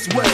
this way.